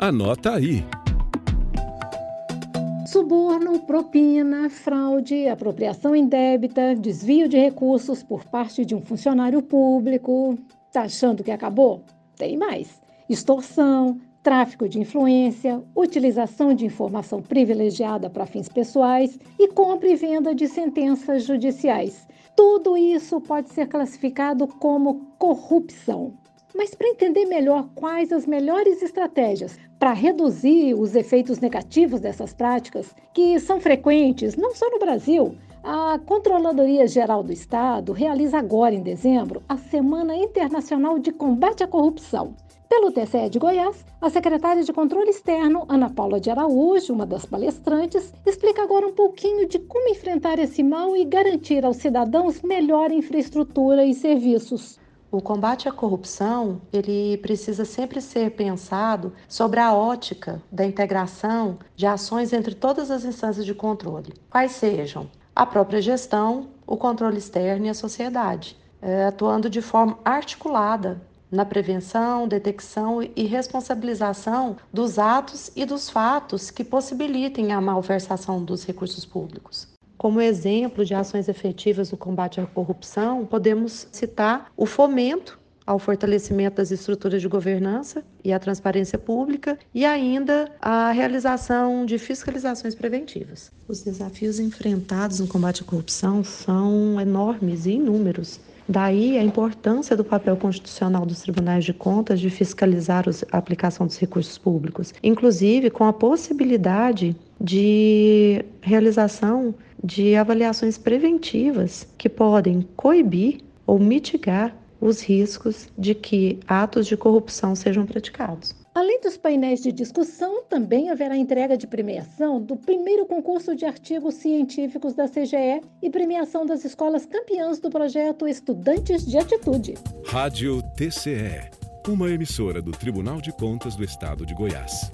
Anota aí. Suborno, propina, fraude, apropriação indébita, desvio de recursos por parte de um funcionário público. Tá achando que acabou? Tem mais. Extorsão, tráfico de influência, utilização de informação privilegiada para fins pessoais e compra e venda de sentenças judiciais. Tudo isso pode ser classificado como corrupção. Mas para entender melhor quais as melhores estratégias para reduzir os efeitos negativos dessas práticas, que são frequentes não só no Brasil, a Controladoria Geral do Estado realiza agora, em dezembro, a Semana Internacional de Combate à Corrupção. Pelo TCE de Goiás, a secretária de Controle Externo, Ana Paula de Araújo, uma das palestrantes, explica agora um pouquinho de como enfrentar esse mal e garantir aos cidadãos melhor infraestrutura e serviços. O combate à corrupção, ele precisa sempre ser pensado sobre a ótica da integração de ações entre todas as instâncias de controle, quais sejam a própria gestão, o controle externo e a sociedade, é, atuando de forma articulada na prevenção, detecção e responsabilização dos atos e dos fatos que possibilitem a malversação dos recursos públicos. Como exemplo de ações efetivas no combate à corrupção, podemos citar o fomento ao fortalecimento das estruturas de governança e à transparência pública e ainda a realização de fiscalizações preventivas. Os desafios enfrentados no combate à corrupção são enormes e inúmeros. Daí a importância do papel constitucional dos tribunais de contas de fiscalizar a aplicação dos recursos públicos, inclusive com a possibilidade de realização de avaliações preventivas que podem coibir ou mitigar os riscos de que atos de corrupção sejam praticados. Além dos painéis de discussão, também haverá entrega de premiação do primeiro concurso de artigos científicos da CGE e premiação das escolas campeãs do projeto Estudantes de Atitude. Rádio TCE, uma emissora do Tribunal de Contas do Estado de Goiás.